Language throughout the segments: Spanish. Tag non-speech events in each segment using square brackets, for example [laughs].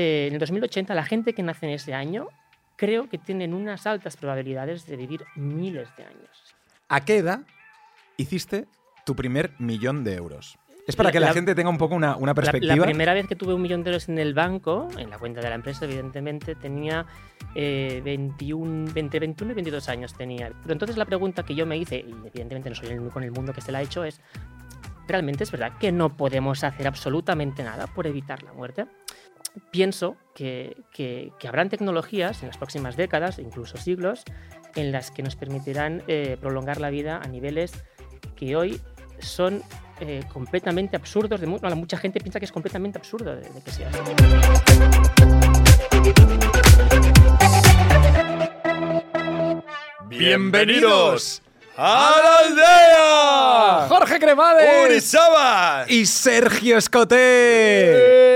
eh, en el 2080 la gente que nace en ese año creo que tienen unas altas probabilidades de vivir miles de años. ¿A qué edad hiciste tu primer millón de euros? Es para que la, gente tenga un poco una, perspectiva. La, primera vez que tuve un millón de euros en el banco, en la cuenta de la empresa, evidentemente, tenía 21, 20, 21 y 22 años tenía. Pero entonces la pregunta que yo me hice, y evidentemente no soy el único en el mundo que se la ha hecho, es, ¿realmente es verdad que no podemos hacer absolutamente nada por evitar la muerte? Pienso que, que, habrán tecnologías en las próximas décadas, incluso siglos, en las que nos permitirán eh, prolongar la vida a niveles que hoy son eh, completamente absurdos. De mucha gente piensa que es completamente absurdo de, que sea Bienvenidos a la aldea. Jorge Cremades. Y Sergio Escoté.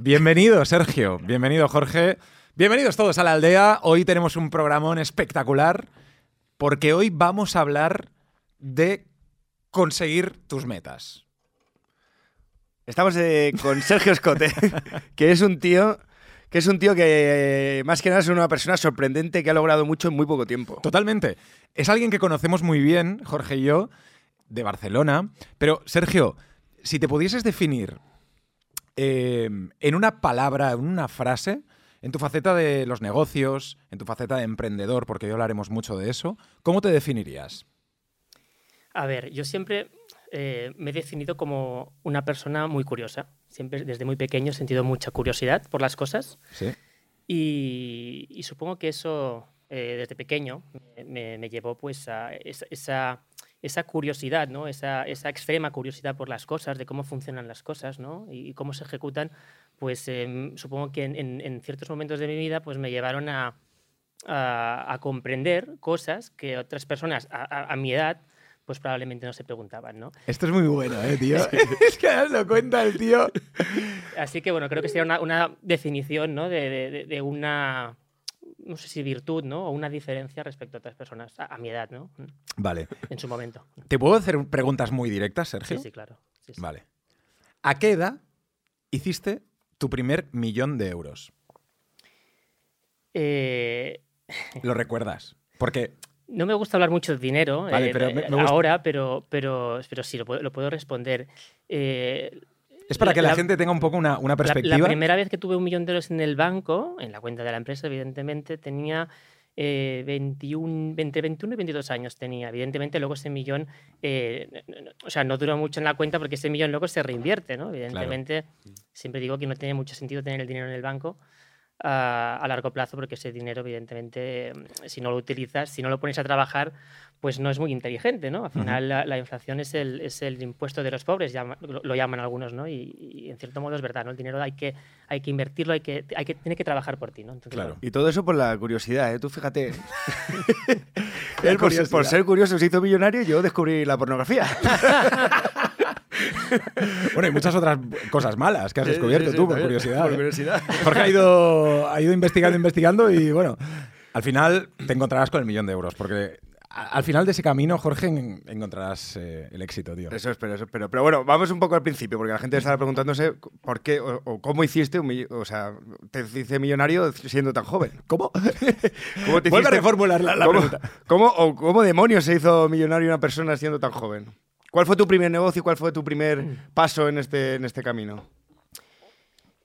Bienvenido, Sergio. Bienvenido, Jorge. Bienvenidos todos a la aldea. Hoy tenemos un programón espectacular porque hoy vamos a hablar de conseguir tus metas. Estamos eh, con Sergio Escote, [laughs] que es un tío que es un tío que más que nada es una persona sorprendente que ha logrado mucho en muy poco tiempo. Totalmente. Es alguien que conocemos muy bien, Jorge y yo, de Barcelona. Pero, Sergio, si te pudieses definir eh, en una palabra, en una frase, en tu faceta de los negocios, en tu faceta de emprendedor, porque hoy hablaremos mucho de eso, ¿cómo te definirías? A ver, yo siempre eh, me he definido como una persona muy curiosa. Siempre desde muy pequeño he sentido mucha curiosidad por las cosas. Sí. Y, supongo que eso eh, desde pequeño me, llevó pues a esa, esa, curiosidad, ¿no? Esa, esa, extrema curiosidad por las cosas, de cómo funcionan las cosas ¿no? y, cómo se ejecutan. Pues em, supongo que en, ciertos momentos de mi vida pues me llevaron a, a, comprender cosas que otras personas a, a mi edad pues probablemente no se preguntaban, ¿no? Esto es muy bueno, ¿eh, tío? [laughs] [laughs] es que lo cuenta el tío. Así que, bueno, creo que sería una, definición, ¿no? De, una, no sé si virtud, ¿no? O una diferencia respecto a otras personas, a, mi edad, ¿no? Vale. En su momento. ¿Te puedo hacer preguntas muy directas, Sergio? Sí, sí, claro. Vale. ¿A qué edad hiciste tu primer millón de euros? Eh... ¿Lo [laughs] recuerdas? Porque no me gusta hablar mucho de dinero eh, ahora, pero, pero, pero sí, lo puedo, responder. Eh, es para que la, gente tenga un poco una, perspectiva. La, primera vez que tuve un millón de euros en el banco, en la cuenta de la empresa, evidentemente, tenía 21, 20, 21 y 22 años tenía. Evidentemente, luego ese millón, eh, o sea, no duró mucho en la cuenta porque ese millón luego se reinvierte, ¿no? Evidentemente, siempre digo que no tiene mucho sentido tener el dinero en el banco a, largo plazo, porque ese dinero, evidentemente, si no lo utilizas, si no lo pones a trabajar, pues no es muy inteligente, ¿no? Al final la, inflación es el, es el impuesto de los pobres, lo, llaman algunos, ¿no? Y, en cierto modo es verdad, ¿no? El dinero hay que, hay que invertirlo, hay que, hay que, tiene que trabajar por ti, ¿no? claro. Y todo eso por la curiosidad, ¿eh? Tú fíjate. [laughs] [laughs] Él por, por, ser curioso se hizo millonario y yo descubrí la pornografía. [laughs] bueno, y muchas otras cosas malas que has descubierto tú, por curiosidad. Por ¿eh? curiosidad. Jorge ha ido, ha ido investigando, investigando y bueno, al final te encontrarás con el millón de euros, porque al final de ese camino, Jorge, encontrarás eh, el éxito, tío. Eso espero, eso espero. Pero bueno, vamos un poco al principio, porque la gente estará preguntándose por qué o, cómo hiciste un O sea, te hice millonario siendo tan joven. ¿Cómo? [laughs] ¿Cómo te Vuelve a reformular la, pregunta. ¿cómo, o, ¿Cómo demonios se hizo millonario una persona siendo tan joven? ¿Cuál fue tu primer negocio y cuál fue tu primer paso en este, en este camino?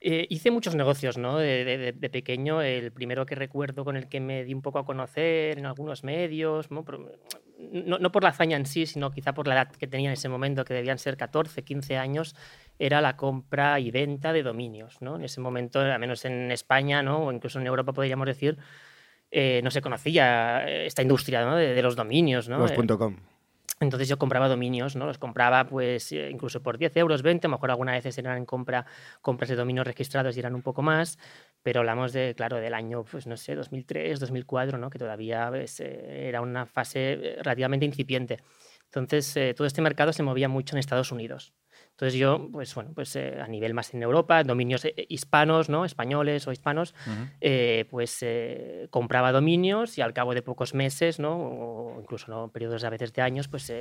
Eh, hice muchos negocios, ¿no? De, pequeño. El primero que recuerdo con el que me di un poco a conocer en algunos medios, ¿no? No, por la hazaña en sí, sino quizá por la edad que tenía en ese momento, que debían ser 14, 15 años, era la compra y venta de dominios, ¿no? En ese momento, al menos en España, ¿no? O incluso en Europa podríamos decir, eh, no se conocía esta industria de, los dominios, ¿no? Los. Entonces yo compraba dominios, ¿no? Los compraba pues eh, incluso por 10 euros, 20, a lo mejor algunas veces eran compras de dominios registrados y eran un poco más, pero hablamos de, claro, del año, pues no sé, 2003, 2004, ¿no? Que todavía pues, eh, era una fase eh, relativamente incipiente. Entonces todo este mercado se movía mucho en Estados Unidos. Entonces yo, pues bueno, pues eh, a nivel más en Europa, dominios eh, hispanos, ¿no? Españoles o hispanos, eh, pues compraba dominios y al cabo de pocos meses, ¿no? O incluso ¿no? periodos a veces de años, pues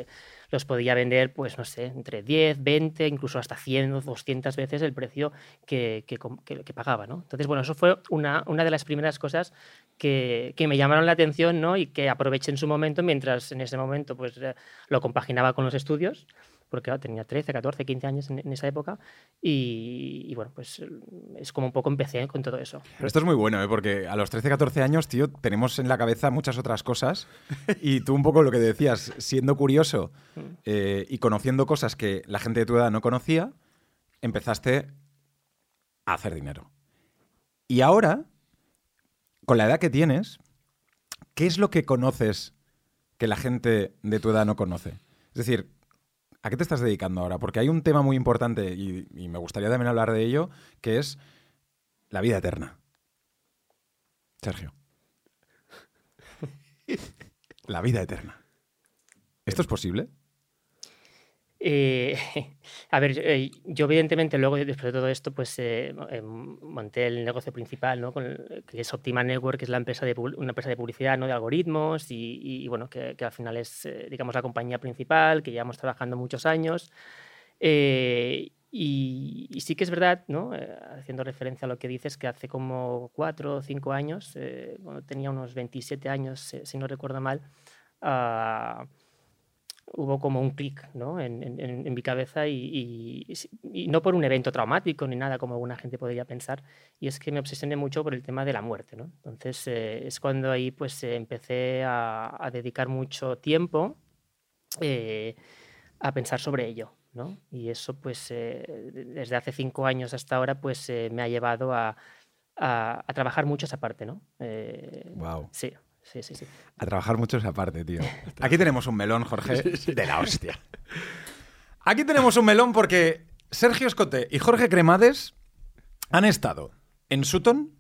los podía vender, pues no sé, entre 10, 20, incluso hasta 100 o 200 veces el precio que, que, que, pagaba, ¿no? Entonces, bueno, eso fue una, una de las primeras cosas que, que, me llamaron la atención, ¿no? Y que aproveché en su momento, mientras en ese momento, pues lo compaginaba con los estudios porque tenía 13, 14, 15 años en, esa época y, bueno, pues es como un poco empecé con todo eso. esto es muy bueno, ¿eh? porque a los 13, 14 años, tío, tenemos en la cabeza muchas otras cosas [laughs] y tú un poco lo que decías, siendo curioso mm. eh, y conociendo cosas que la gente de tu edad no conocía, empezaste a hacer dinero. Y ahora, con la edad que tienes, ¿qué es lo que conoces que la gente de tu edad no conoce? Es decir, ¿A qué te estás dedicando ahora? Porque hay un tema muy importante y, me gustaría también hablar de ello, que es la vida eterna. Sergio. [laughs] la vida eterna. ¿Esto es posible? Eh, [laughs] a ver, eh, yo evidentemente luego, después de todo esto, pues eh, monté el negocio principal, ¿no? que es Optima Network, que es la empresa de, una empresa de publicidad, ¿no? de algoritmos, y, bueno, que, al final es, digamos, la compañía principal, que llevamos trabajando muchos años. Y, sí que es verdad, ¿no? haciendo referencia a lo que dices, que hace como cuatro o cinco años, tenía unos 27 años, si no recuerdo mal, uh, hubo como un clic ¿no? en, en, mi cabeza y, y, no por un evento traumático ni nada como alguna gente podría pensar, y es que me obsesioné mucho por el tema de la muerte. ¿no? Entonces eh, es cuando ahí pues eh, empecé a, a, dedicar mucho tiempo eh, a pensar sobre ello. ¿no? Y eso pues desde hace cinco años hasta ahora pues me ha llevado a, a, a, trabajar mucho esa parte. ¿no? wow. Sí. Sí, sí, sí. A trabajar mucho esa parte, tío. [laughs] Aquí tenemos un melón, Jorge, de la hostia. Aquí tenemos un melón porque Sergio Escote y Jorge Cremades han estado en Sutton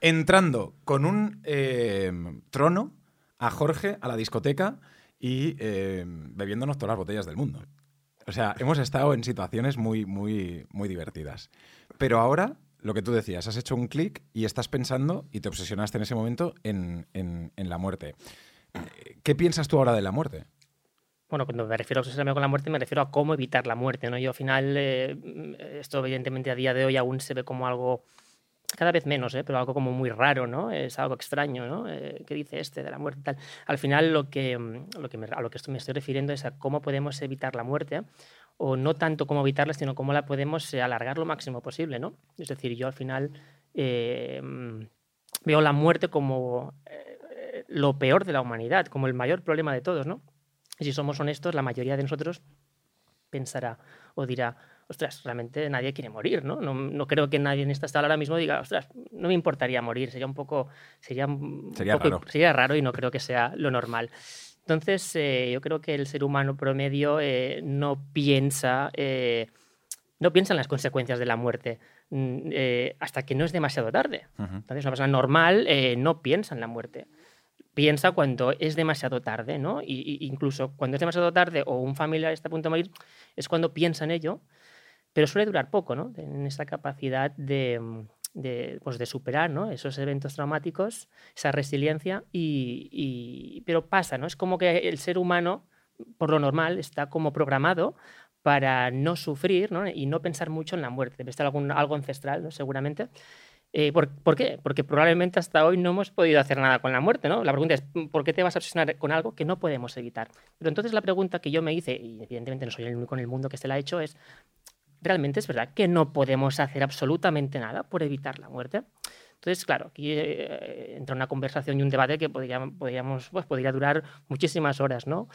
entrando con un eh, trono a Jorge a la discoteca y eh, bebiéndonos todas las botellas del mundo. O sea, hemos estado en situaciones muy, muy, muy divertidas. Pero ahora lo que tú decías, has hecho un clic y estás pensando y te obsesionaste en ese momento en, la muerte. ¿Qué piensas tú ahora de la muerte? Bueno, cuando me refiero a obsesionarme con la muerte, me refiero a cómo evitar la muerte. ¿no? Yo al final, eh, esto evidentemente a día de hoy aún se ve como algo, cada vez menos, ¿eh? pero algo como muy raro, ¿no? Es algo extraño, ¿no? Eh, ¿Qué dice este de la muerte? Tal. Al final lo que, lo que a lo que esto me estoy refiriendo es a cómo podemos evitar la muerte o no tanto cómo evitarla, sino cómo la podemos eh, alargar lo máximo posible, ¿no? Es decir, yo al final eh, veo la muerte como eh, lo peor de la humanidad, como el mayor problema de todos, ¿no? Y si somos honestos, la mayoría de nosotros pensará o dirá, ostras, realmente nadie quiere morir, ¿no? No, creo que nadie en esta sala ahora mismo diga, ostras, no me importaría morir, sería un poco, sería, sería, raro. sería raro y no creo que sea lo normal. Entonces, eh, yo creo que el ser humano promedio eh, no piensa... Eh, no piensa en las consecuencias de la muerte mm, hasta que no es demasiado tarde. Entonces, una persona normal no piensa en la muerte. Piensa cuando es demasiado tarde, ¿no? Y, incluso cuando es demasiado tarde o un familiar está a punto de morir, es cuando piensa en ello, pero suele durar poco, ¿no? En esa capacidad de, mm, de, pues de superar esos eventos traumáticos, esa resiliencia, y, pero pasa, ¿no? Es como que el ser humano, por lo normal, está como programado para no sufrir y no pensar mucho en la muerte. Debe estar algún, algo ancestral, seguramente. Eh, ¿por, ¿por, qué? Porque probablemente hasta hoy no hemos podido hacer nada con la muerte, ¿no? La pregunta es, ¿por qué te vas a obsesionar con algo que no podemos evitar? Pero entonces la pregunta que yo me hice, y evidentemente no soy el único en el mundo que se la ha hecho, es, realmente es verdad que no podemos hacer absolutamente nada por evitar la muerte. Entonces, claro, aquí eh, entra una conversación y un debate que podríamos, pues, podría durar muchísimas horas, ¿no?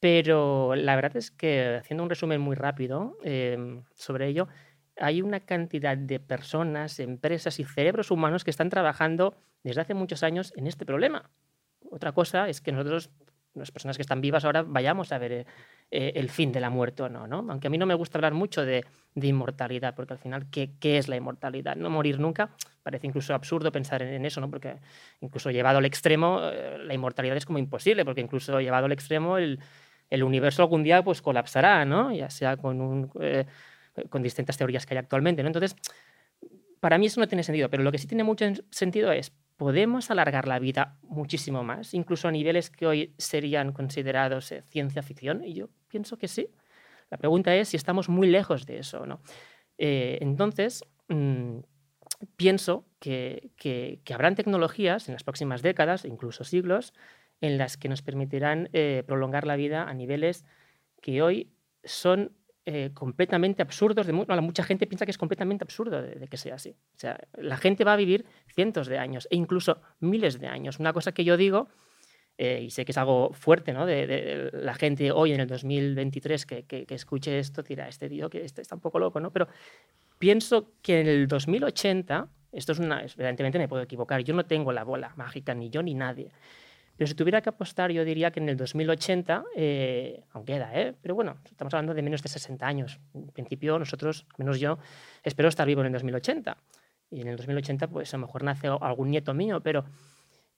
Pero la verdad es que, haciendo un resumen muy rápido em, sobre ello, hay una cantidad de personas, empresas y cerebros humanos que están trabajando desde hace muchos años en este problema. Otra cosa es que nosotros las personas que están vivas ahora vayamos a ver eh, eh, el fin de la muerte o no, ¿no? Aunque a mí no me gusta hablar mucho de, inmortalidad, porque al final, ¿qué, es la inmortalidad? No morir nunca, parece incluso absurdo pensar en, eso, ¿no? Porque incluso llevado al extremo, eh, la inmortalidad es como imposible, porque incluso llevado al extremo el, universo algún día pues colapsará, ¿no? Ya sea con un con distintas teorías que hay actualmente. ¿no? Entonces, para mí eso no tiene sentido, pero lo que sí tiene mucho sentido es, ¿podemos alargar la vida muchísimo más, incluso a niveles que hoy serían considerados eh, ciencia ficción? Y yo pienso que sí. La pregunta es si estamos muy lejos de eso o no. Eh, entonces, mm, pienso que, habrán tecnologías en las próximas décadas, incluso siglos, en las que nos permitirán eh, prolongar la vida a niveles que hoy son eh, completamente absurdos. De, mucha gente piensa que es completamente absurdo de, que sea así. O sea, la gente va a vivir cientos de años e incluso miles de años. Una cosa que yo digo, eh, y sé que es algo fuerte, ¿no? De, la gente hoy en el 2023 que, que, escuche esto, dirá, este tío que este está un poco loco, ¿no? Pero pienso que en el 2080, esto es una, evidentemente me puedo equivocar, yo no tengo la bola mágica, ni yo ni nadie. Pero si tuviera que apostar, yo diría que en el 2080, eh, aunque queda, ¿eh? pero bueno, estamos hablando de menos de 60 años. En principio, nosotros, menos yo, espero estar vivo en el 2080. Y en el 2080, pues a lo mejor nace algún nieto mío, pero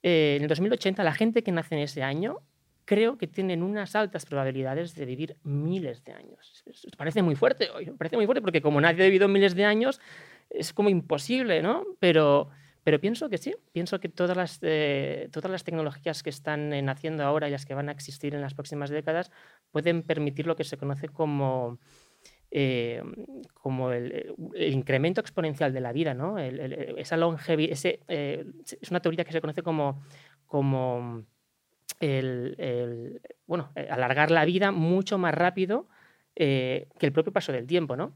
eh, en el 2080, la gente que nace en ese año, creo que tienen unas altas probabilidades de vivir miles de años. parece muy fuerte hoy, parece muy fuerte porque como nadie ha vivido miles de años, es como imposible, ¿no? Pero pero pienso que sí, pienso que todas las, eh, todas las tecnologías que están eh, naciendo ahora y las que van a existir en las próximas décadas pueden permitir lo que se conoce como, eh, como el, incremento exponencial de la vida, ¿no? esa longevidad, es una teoría que se conoce como, como el, bueno, alargar la vida mucho más rápido que el propio paso del tiempo, ¿no?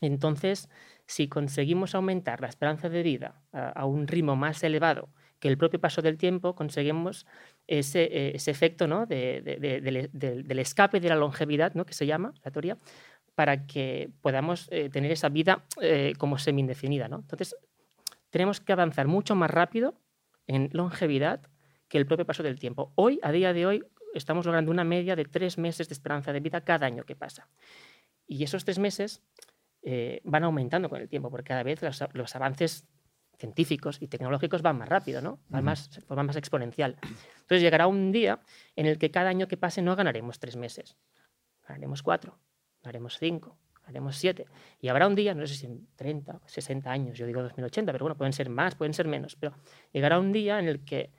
Entonces, si conseguimos aumentar la esperanza de vida a, un ritmo más elevado que el propio paso del tiempo, conseguimos ese, eh, efecto ¿no? del escape de la longevidad, ¿no? que se llama la teoría, para que podamos eh, tener esa vida eh, como semi-indefinida. ¿no? Entonces, tenemos que avanzar mucho más rápido en longevidad que el propio paso del tiempo. Hoy, a día de hoy, estamos logrando una media de tres meses de esperanza de vida cada año que pasa. Y esos tres meses eh, van aumentando con el tiempo, porque cada vez los, avances científicos y tecnológicos van más rápido, ¿no? Van, más, van más exponencial. Entonces llegará un día en el que cada año que pase no ganaremos tres meses, ganaremos cuatro, ganaremos cinco, ganaremos siete. Y habrá un día, no sé si en 30, 60 años, yo digo 2080, pero bueno, pueden ser más, pueden ser menos, pero llegará un día en el que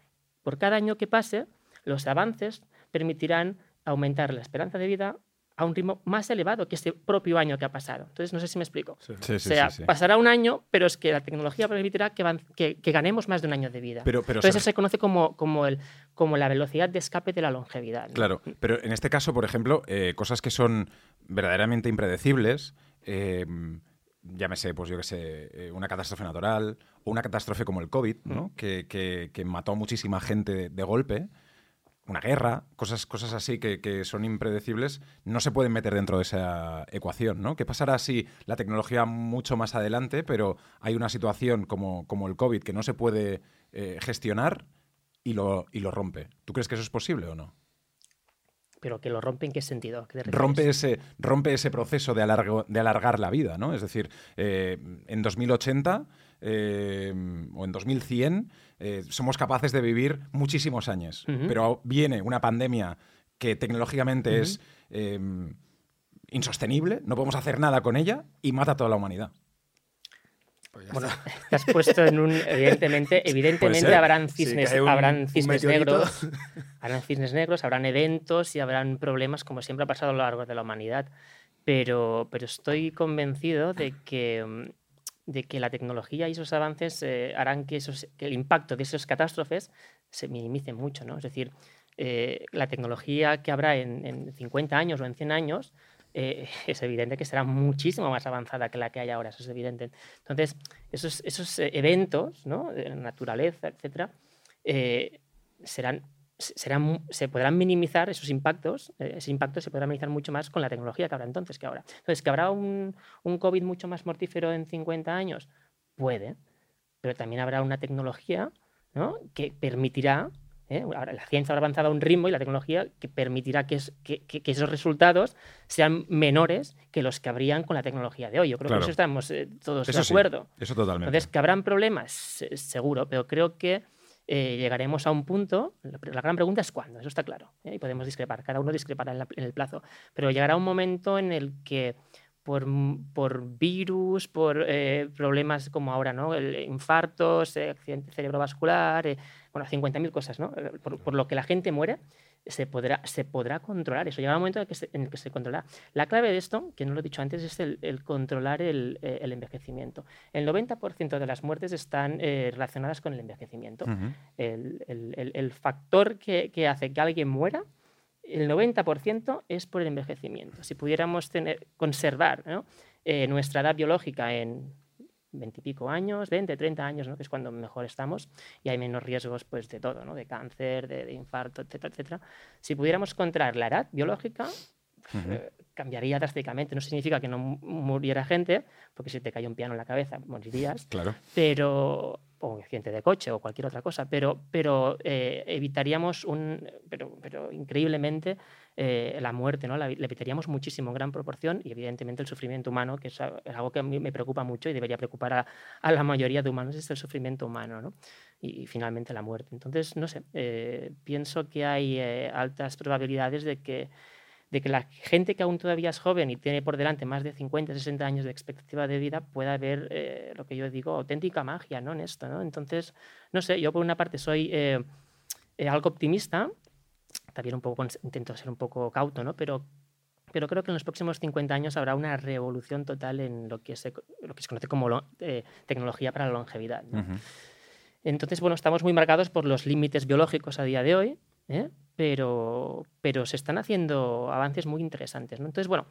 por cada año que pase, los avances permitirán aumentar la esperanza de vida a un ritmo más elevado que este propio año que ha pasado. Entonces, no sé si me explico. o sea, pasará un año, pero es que la tecnología permitirá que, que, ganemos más de un año de vida. Pero, pero, Entonces, eso se conoce como, como, el, como la velocidad de escape de la longevidad. Claro, pero en este caso, por ejemplo, eh, cosas que son verdaderamente impredecibles, eh, llámese, pues yo que sé, eh, una catástrofe natural o una catástrofe como el COVID, ¿no? que, que, mató a muchísima gente de golpe una guerra, cosas, cosas así que, son impredecibles, no se pueden meter dentro de esa ecuación, ¿no? ¿Qué pasará si la tecnología mucho más adelante, pero hay una situación como, como el COVID que no se puede eh, gestionar y lo, y lo rompe? ¿Tú crees que eso es posible o no? ¿Pero que lo rompe en qué sentido? rompe, ese, rompe ese proceso de, de alargar la vida, ¿no? Es decir, eh, en 2080 eh, o en 2100 eh, somos capaces de vivir muchísimos años. Pero viene una pandemia que tecnológicamente es em, insostenible, no podemos hacer nada con ella y mata a toda la humanidad. Pues bueno, [laughs] te has puesto en un. Evidentemente, [laughs] evidentemente habrán cisnes, habrán cisnes negros. [laughs] Habrán cisnes negros, habrán eventos y habrán problemas, como siempre ha pasado a lo largo de la humanidad. Pero, pero estoy convencido de que de que la tecnología y esos avances eh, harán que, esos, que, el impacto de esas catástrofes se minimice mucho. ¿no? Es decir, eh, la tecnología que habrá en, 50 años o en 100 años eh, [laughs] es evidente que será muchísimo más avanzada que la que hay ahora, eso es evidente. Entonces, esos, esos eventos, ¿no? de naturaleza, etcétera, serán se podrán minimizar esos impactos, eh, ese impacto se podrá minimizar mucho más con la tecnología que habrá entonces que ahora. Entonces, ¿que habrá un, un COVID mucho más mortífero en 50 años? Puede, pero también habrá una tecnología ¿no? que permitirá, ¿eh? la ciencia habrá avanzado a un ritmo y la tecnología que permitirá que, que, que, esos resultados sean menores que los que habrían con la tecnología de hoy. Yo creo que eso estamos eh, todos de acuerdo. eso totalmente. Entonces, que habrán problemas, seguro, pero creo que eh, llegaremos a un punto, la, gran pregunta es cuándo, eso está claro, ¿eh? y podemos discrepar, cada uno discrepará en, el plazo, pero llegará un momento en el que por, por virus, por eh, problemas como ahora, ¿no? El, infartos, accidente cerebrovascular, bueno, 50.000 cosas, ¿no? Por, por, lo que la gente muere, se podrá, se podrá controlar eso. Llega un momento en el que se, en el que se controla. La clave de esto, que no lo he dicho antes, es el, el controlar el, el, envejecimiento. El 90% de las muertes están relacionadas con el envejecimiento. Uh -huh. el, el, factor que, que hace que alguien muera el 90% es por el envejecimiento. Si pudiéramos tener, conservar ¿no? eh, nuestra edad biológica en 20 y pico años, 20, 30 años, ¿no? que es cuando mejor estamos, y hay menos riesgos pues, de todo, ¿no? de cáncer, de, de infarto, etcétera, etcétera. Si pudiéramos controlar la edad biológica, uh -huh. eh, cambiaría drásticamente. No significa que no muriera gente, porque si te cae un piano en la cabeza morirías, claro. pero o un accidente de coche o cualquier otra cosa, pero, pero eh, evitaríamos un, pero, pero increíblemente eh, la muerte, ¿no? La, le evitaríamos muchísimo en gran proporción y evidentemente el sufrimiento humano, que es algo que a mí me preocupa mucho y debería preocupar a, a la mayoría de humanos, es el sufrimiento humano, ¿no? Y, y finalmente la muerte. Entonces, no sé, eh, pienso que hay eh, altas probabilidades de que de que la gente que aún todavía es joven y tiene por delante más de 50, 60 años de expectativa de vida pueda ver eh, lo que yo digo, auténtica magia ¿no? en esto. ¿no? Entonces, no sé, yo por una parte soy eh, eh, algo optimista, también un poco intento ser un poco cauto, ¿no? pero, pero creo que en los próximos 50 años habrá una revolución total en lo que se, lo que se conoce como lo, tecnología para la longevidad. ¿no? Uh -huh. Entonces, bueno, estamos muy marcados por los límites biológicos a día de hoy, ¿eh? pero, pero se están haciendo avances muy interesantes. ¿no? Entonces, bueno,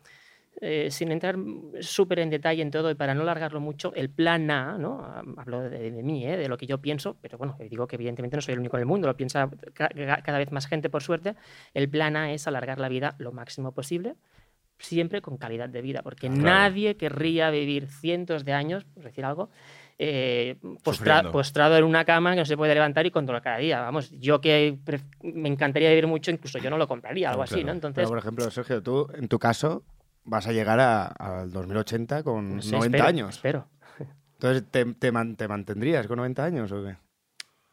eh, sin entrar súper en detalle en todo y para no alargarlo mucho, el plan A, ¿no? hablo de, de mí, ¿eh? de lo que yo pienso, pero bueno, digo que evidentemente no soy el único en el mundo, lo piensa ca cada vez más gente por suerte, el plan A es alargar la vida lo máximo posible, siempre con calidad de vida, porque claro. nadie querría vivir cientos de años, por decir algo, eh, postra postrado en una cama que no se puede levantar y controlar cada día. Vamos, yo que me encantaría vivir mucho, incluso yo no lo compraría, algo claro, así, ¿no? Entonces, Pero, por ejemplo, Sergio, tú, en tu caso, vas a llegar al 2080 con no sé, 90 espero, años. Espero. Entonces, ¿te, te, man, ¿te, mantendrías con 90 años o qué?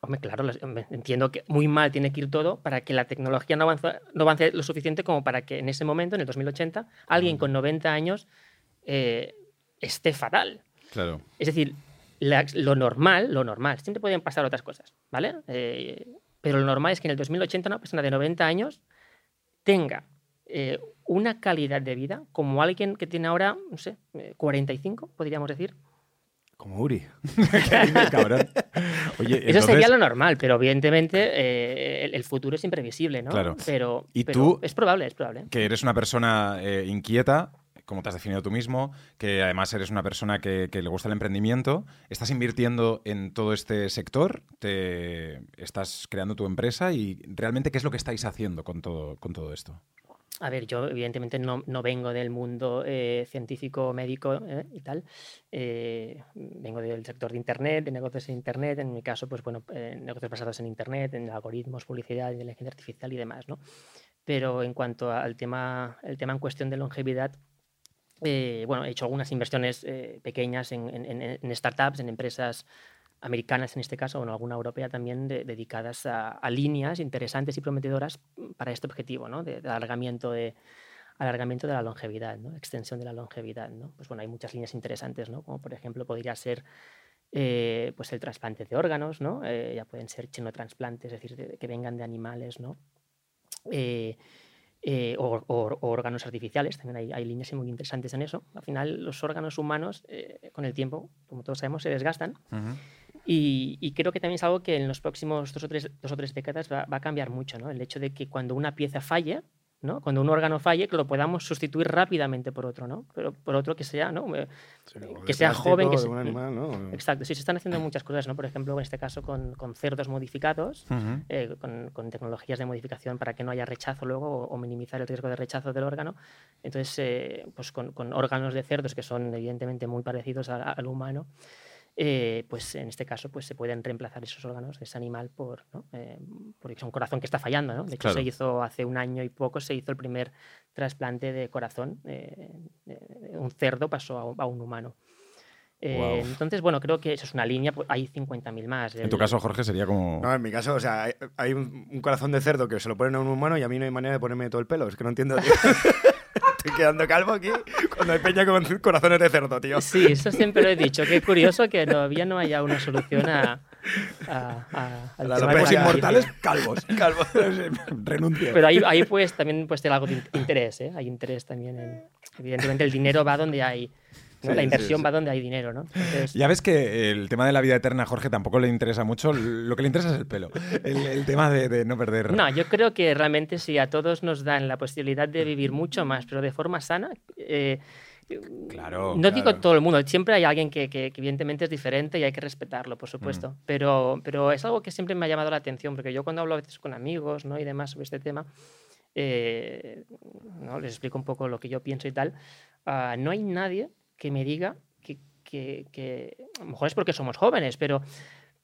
Hombre, claro, entiendo que muy mal tiene que ir todo para que la tecnología no avance, no avance lo suficiente como para que en ese momento, en el 2080, alguien con 90 años eh, esté fatal. Claro. Es decir, la, lo normal, lo normal, siempre pueden pasar otras cosas, ¿vale? Eh, pero lo normal es que en el 2080 una persona de 90 años tenga eh, una calidad de vida como alguien que tiene ahora, no sé, 45, podríamos decir. Como Uri. [laughs] Cabrón. Oye, Eso entonces... sería lo normal, pero evidentemente eh, el, el, futuro es imprevisible, ¿no? Claro. Pero, ¿Y pero tú, es probable, es probable. Que eres una persona eh, inquieta, como te has definido tú mismo, que además eres una persona que, le gusta el emprendimiento, ¿estás invirtiendo en todo este sector? ¿Te ¿Estás creando tu empresa? ¿Y realmente qué es lo que estáis haciendo con todo, con todo esto? A ver, yo evidentemente no, no vengo del mundo eh, científico, médico eh, y tal. Eh, vengo del sector de Internet, de negocios en Internet. En mi caso, pues bueno, negocios basados en Internet, en algoritmos, publicidad, inteligencia artificial y demás, ¿no? Pero en cuanto al tema, el tema en cuestión de longevidad, eh, bueno, he hecho algunas inversiones eh, pequeñas en, en, en, startups, en empresas americanas en este caso, o en alguna europea también, de, dedicadas a, a, líneas interesantes y prometedoras para este objetivo, ¿no? De, de alargamiento de alargamiento de la longevidad, ¿no? extensión de la longevidad. ¿no? Pues bueno, hay muchas líneas interesantes, ¿no? como por ejemplo podría ser eh, pues el trasplante de órganos, ¿no? Eh, ya pueden ser chenotransplantes, es decir, de, que vengan de animales, ¿no? Eh, eh, o, órganos artificiales, también hay, hay, líneas muy interesantes en eso. Al final, los órganos humanos, eh, con el tiempo, como todos sabemos, se desgastan. Uh -huh. y, y, creo que también es algo que en los próximos dos o tres, dos o tres décadas va, va, a cambiar mucho, ¿no? El hecho de que cuando una pieza falle, ¿no? Cuando un órgano falle, que lo podamos sustituir rápidamente por otro, ¿no? Pero por otro que sea, ¿no? Sí, que sea joven, que sea... Animal, ¿no? Exacto, sí, se están haciendo muchas cosas, ¿no? Por ejemplo, en este caso con, con cerdos modificados, uh -huh. eh, con, con, tecnologías de modificación para que no haya rechazo luego o, o minimizar el riesgo de rechazo del órgano. Entonces, eh, pues con, con, órganos de cerdos que son evidentemente muy parecidos a, al humano, eh, pues en este caso pues se pueden reemplazar esos órganos de ese animal por, ¿no? eh, por un corazón que está fallando. ¿no? De hecho, claro. se hizo hace un año y poco, se hizo el primer trasplante de corazón. Eh, un cerdo pasó a, a un humano. Eh, wow. Entonces, bueno, creo que eso es una línea, pues hay 50.000 más. En tu caso, Jorge, sería como... No, en mi caso, o sea, hay, hay un, un, corazón de cerdo que se lo ponen a un humano y a mí no hay manera de ponerme todo el pelo, es que no entiendo. [laughs] estoy quedando calvo aquí cuando hay peña con corazones de cerdo, tío. Sí, eso siempre lo he dicho. Qué curioso que todavía no haya una solución a, a, a- la alopecia. inmortales calvos. [laughs] Calvo. [laughs] Renuncio. Pero ahí, ahí pues también pues tiene algo de in- interés, ¿eh? Hay interés también en... Evidentemente el dinero va donde hay... ¿no? Sí, la sí, inversión sí. va donde hay dinero, ¿no? Entonces, Ya ves que el tema de la vida eterna a Jorge tampoco le interesa mucho. Lo que le interesa es el pelo. El, el tema de, de no perder. No, yo creo que realmente si a todos nos dan la posibilidad de vivir mucho más, pero de forma sana, eh, Claro. no claro. digo todo el mundo, siempre hay alguien que, que- que evidentemente es diferente y hay que respetarlo, por supuesto, pero, pero es algo que siempre me ha llamado la atención, porque yo cuando hablo a veces con amigos ¿no? y demás sobre este tema, eh, ¿no? les explico un poco lo que yo pienso y tal, ah, no hay nadie que me diga que, que- que- a lo mejor es porque somos jóvenes, pero,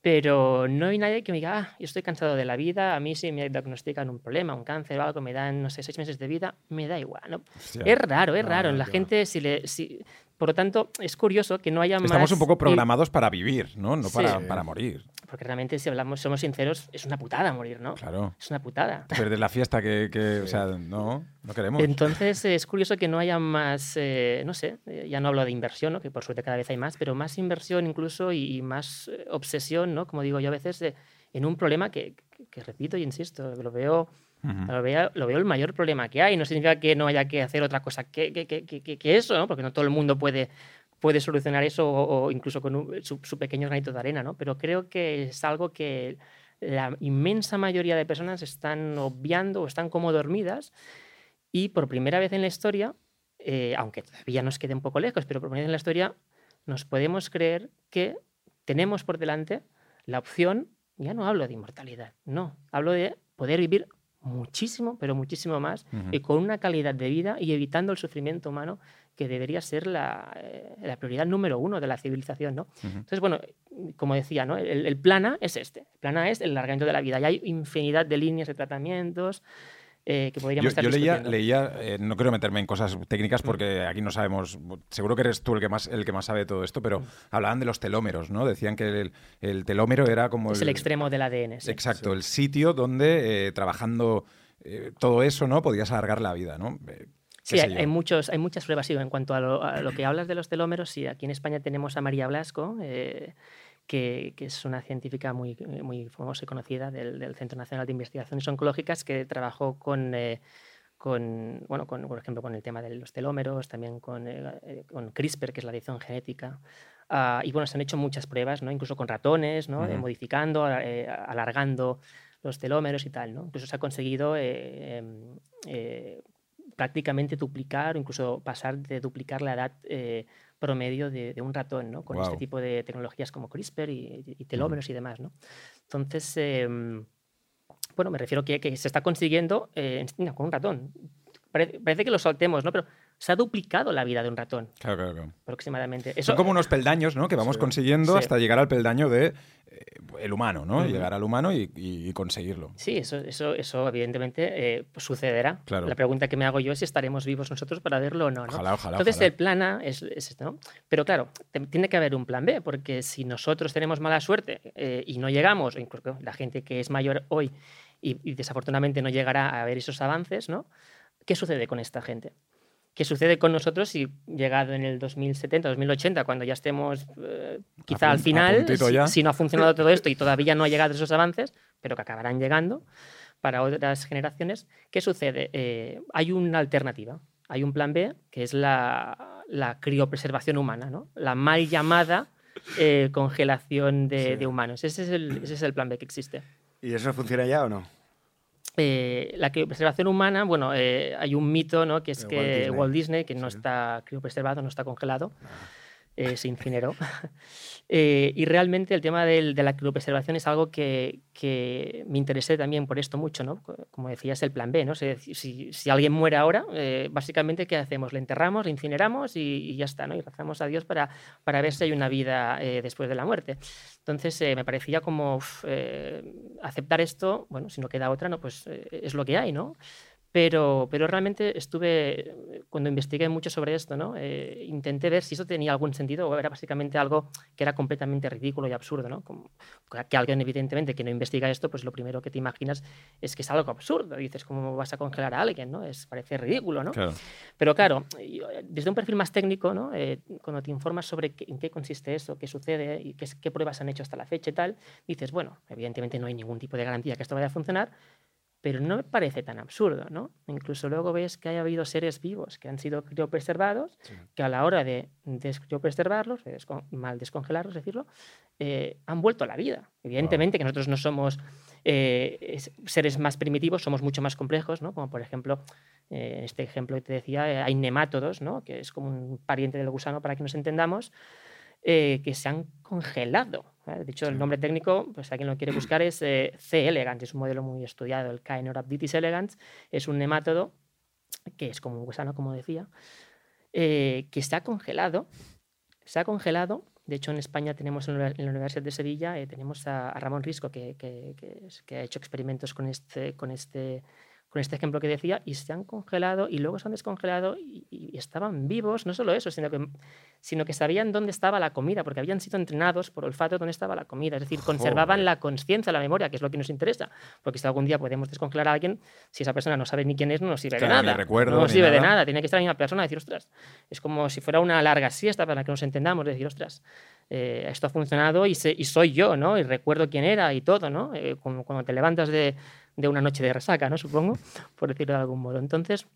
pero no hay nadie que me diga, ah, yo estoy cansado de la vida, a mí si me diagnostican un problema, un cáncer o algo, me dan, no sé, seis meses de vida, me da igual, ¿no? Hostia. Es raro, es No, raro. no, la gente, si le, si, por lo tanto, es curioso que no haya más. Estamos un poco y- programados para vivir, ¿no? No para, Sí. para morir. Porque realmente, si hablamos, somos sinceros, es una putada morir, ¿no? Claro. Es una putada. Perder la fiesta que, que, o sea, no, no queremos. Entonces es curioso que no haya más, eh, no sé, eh, ya no hablo de inversión, ¿no? que por suerte cada vez hay más, pero más inversión incluso y, y más eh, obsesión, ¿no? como digo yo a veces, eh, en un problema que, que- que repito y insisto, lo veo, Ujú. lo, veo, el mayor problema que hay. No significa que no haya que hacer otra cosa que, eso, ¿no? porque no todo el mundo puede, puede solucionar eso o, o incluso con un- su, su pequeño granito de arena, ¿no? pero creo que es algo que la inmensa mayoría de personas están obviando o están como dormidas y por primera vez en la historia, eh, aunque todavía nos quede un poco lejos, pero por primera vez en la historia nos podemos creer que tenemos por delante la opción, ya no hablo de inmortalidad, no, hablo de poder vivir muchísimo, pero muchísimo más, y con una calidad de vida y evitando el sufrimiento humano que debería ser la, eh, la prioridad número uno de la civilización, ¿no? Ujú. Entonces, bueno, como decía, ¿no? el, el plan A es este. El plan A es el alargamiento de la vida. Y hay infinidad de líneas de tratamientos eh, que podríamos Yo, estar yo leía, eh, no quiero meterme en cosas técnicas Mm. porque aquí no sabemos, seguro que eres tú el que más, el que más sabe de todo esto, pero Mm. hablaban de los telómeros, ¿no? Decían que el, el telómero era como es el extremo del ADN. sí. Exacto, el sitio donde eh, trabajando todo eso, ¿no? Podías alargar la vida, ¿no? Sí, hay, muchos, hay muchas pruebas. Sí, en cuanto a lo, a lo que hablas de los telómeros, sí, aquí en España tenemos a María Blasco, eh, que, que es una científica muy, muy famosa y conocida del, del Centro Nacional de Investigaciones Oncológicas, que trabajó con, eh, con, bueno, con, por ejemplo, con el tema de los telómeros, también con, eh, eh, con CRISPR, que es la edición genética. Ah, y bueno, se han hecho muchas pruebas, ¿no? incluso con ratones, ¿no? Eh, Ujú. modificando, eh, alargando los telómeros y tal. ¿no? Incluso se ha conseguido eh, em, eh, prácticamente duplicar o incluso pasar de duplicar la edad eh, promedio de, de un ratón, ¿no? Con este tipo de tecnologías como CRISPR y, y telómeros y demás, ¿no? Entonces, em, bueno, me refiero que, que se está consiguiendo eh, con un ratón. Parece, parece que lo soltemos, ¿no? Pero se ha duplicado la vida de un ratón, Claro, claro, claro. aproximadamente. Eso, Son como unos peldaños, ¿no? Que vamos Sí. consiguiendo Sí. hasta llegar al peldaño de el humano, ¿no? Llegar al humano y, conseguirlo. Sí, eso, eso, eso evidentemente eh, pues sucederá. Claro. La pregunta que me hago yo es si estaremos vivos nosotros para verlo o no. ¿no? Ojalá, ojalá. Entonces ojalá. el plan A es, es esto, ¿no? Pero claro, te- tiene que haber un plan B, porque si nosotros tenemos mala suerte eh, y no llegamos, o incluso la gente que es mayor hoy y, y desafortunadamente no llegará a ver esos avances, ¿no? ¿Qué sucede con esta gente? ¿Qué sucede con nosotros si llegado en el 2070, 2080, cuando ya estemos eh, quizá al final, si, si no ha funcionado [laughs] todo esto y todavía no ha llegado esos avances, pero que acabarán llegando para otras generaciones, ¿qué sucede? Eh, hay una alternativa, hay un plan B, que es la, la criopreservación humana, ¿no? la mal llamada eh, congelación de, Sí. de humanos. Ese es, el, ese es el plan B que existe. ¿Y eso funciona ya o no? Eh, la criopreservación humana, bueno, eh, hay un mito, ¿no? Que es que Walt Disney. Walt Disney, que no Sí. está criopreservado, no está congelado, eh, se incineró. [laughs] Eh, y realmente el tema del- de la criopreservación es algo que, que me interesé también por esto mucho, ¿no? Co- Como decía, es el plan B, ¿no? Decir, Si, si alguien muere ahora, eh, básicamente, ¿qué hacemos? Le enterramos, le incineramos y, y ya está, ¿no? Y rezamos a Dios para, para ver si hay una vida eh, después de la muerte. Entonces, eh, me parecía como uf, eh, aceptar esto, bueno, si no queda otra, no, pues es lo que hay, ¿no? Pero, pero realmente estuve, cuando investigué mucho sobre esto, ¿no? Eh, intenté ver si eso tenía algún sentido o era básicamente algo que era completamente ridículo y absurdo. ¿no? Como que alguien, evidentemente, que no investiga esto, pues lo primero que te imaginas es que es algo absurdo. Dices, ¿cómo vas a congelar a alguien? ¿no? Es, parece ridículo. ¿no? Pero claro, desde un perfil más técnico, ¿no? Eh, cuando te informas sobre en qué consiste eso, qué sucede y qué, qué pruebas han hecho hasta la fecha y tal, dices, bueno, evidentemente no hay ningún tipo de garantía que esto vaya a funcionar, pero no me parece tan absurdo, ¿no? Incluso luego ves que ha habido seres vivos que han sido criopreservados, que a la hora de criopreservarlos, mal descongelarlos, decirlo, eh, han vuelto a la vida. Evidentemente que nosotros no somos eh, seres más primitivos, somos mucho más complejos, ¿no? Como por ejemplo, eh, este ejemplo que te decía, hay nemátodos, ¿no? Que es como un pariente del gusano para que nos entendamos, que se han congelado de hecho, el nombre técnico, pues a quien lo quiere buscar, es eh, C. elegans, es un modelo muy estudiado, el Caenorhabditis elegans, es un nemátodo que es como un gusano, como decía, eh, que está congelado, se ha congelado, de hecho en España tenemos en la Universidad de Sevilla, eh, tenemos a, Ramón Risco que, que, que, ha hecho experimentos con este, con este con este ejemplo que decía, y se han congelado y luego se han descongelado y, estaban vivos, no solo eso, sino que, sino que sabían dónde estaba la comida, porque habían sido entrenados por olfato dónde estaba la comida, es decir, conservaban la conciencia, la memoria, que es lo que nos interesa, porque si algún día podemos descongelar a alguien, si esa persona no sabe ni quién es, no nos sirve de nada. Recuerdo, no nos sirve de nada, tiene que estar la misma persona y decir, ostras, es como si fuera una larga siesta para que nos entendamos, decir, ostras, eh, esto ha funcionado y, y, soy yo, ¿no? Y recuerdo quién era y todo, ¿no? Eh, cuando te levantas de de una noche de resaca, ¿no? Supongo, por decirlo de algún modo. Entonces,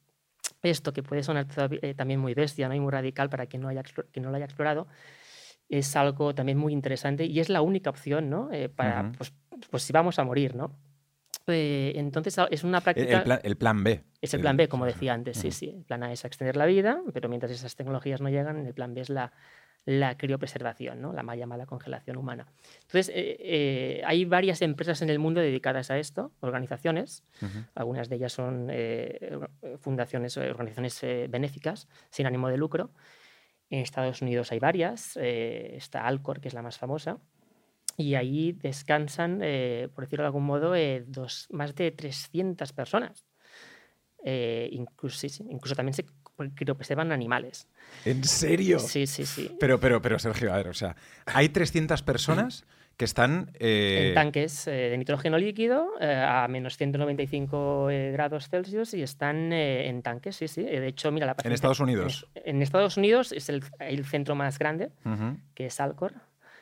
esto que puede sonar eh, también muy bestia ¿no? y muy radical para quien no, haya, quien no lo haya explorado, es algo también muy interesante y es la única opción, ¿no? Eh, para, pues, pues, si vamos a morir, ¿no? Eh, entonces es una práctica... El plan, B. Es el plan B, como decía antes, sí, sí. El plan A es extender la vida, pero mientras esas tecnologías no llegan, el plan B es la, la criopreservación, ¿no? la mal llamada congelación humana. Entonces, eh, eh, hay varias empresas en el mundo dedicadas a esto, organizaciones, algunas de ellas son eh, fundaciones, organizaciones benéficas sin ánimo de lucro. En Estados Unidos hay varias, está Alcor, que es la más famosa, y ahí descansan, por decirlo de algún modo, dos, más de 300 personas. incluso, incluso, también se criopreservan animales. ¿En serio? Sí, sí, sí. Pero, pero, pero, Sergio, a ver, o sea, hay 300 personas que están... Eh, en tanques eh, de nitrógeno líquido eh, a menos 195 grados Celsius y están en tanques, sí, sí. De hecho, mira la ¿En Estados Unidos? En, Estados Unidos es el, centro más grande, que es Alcor,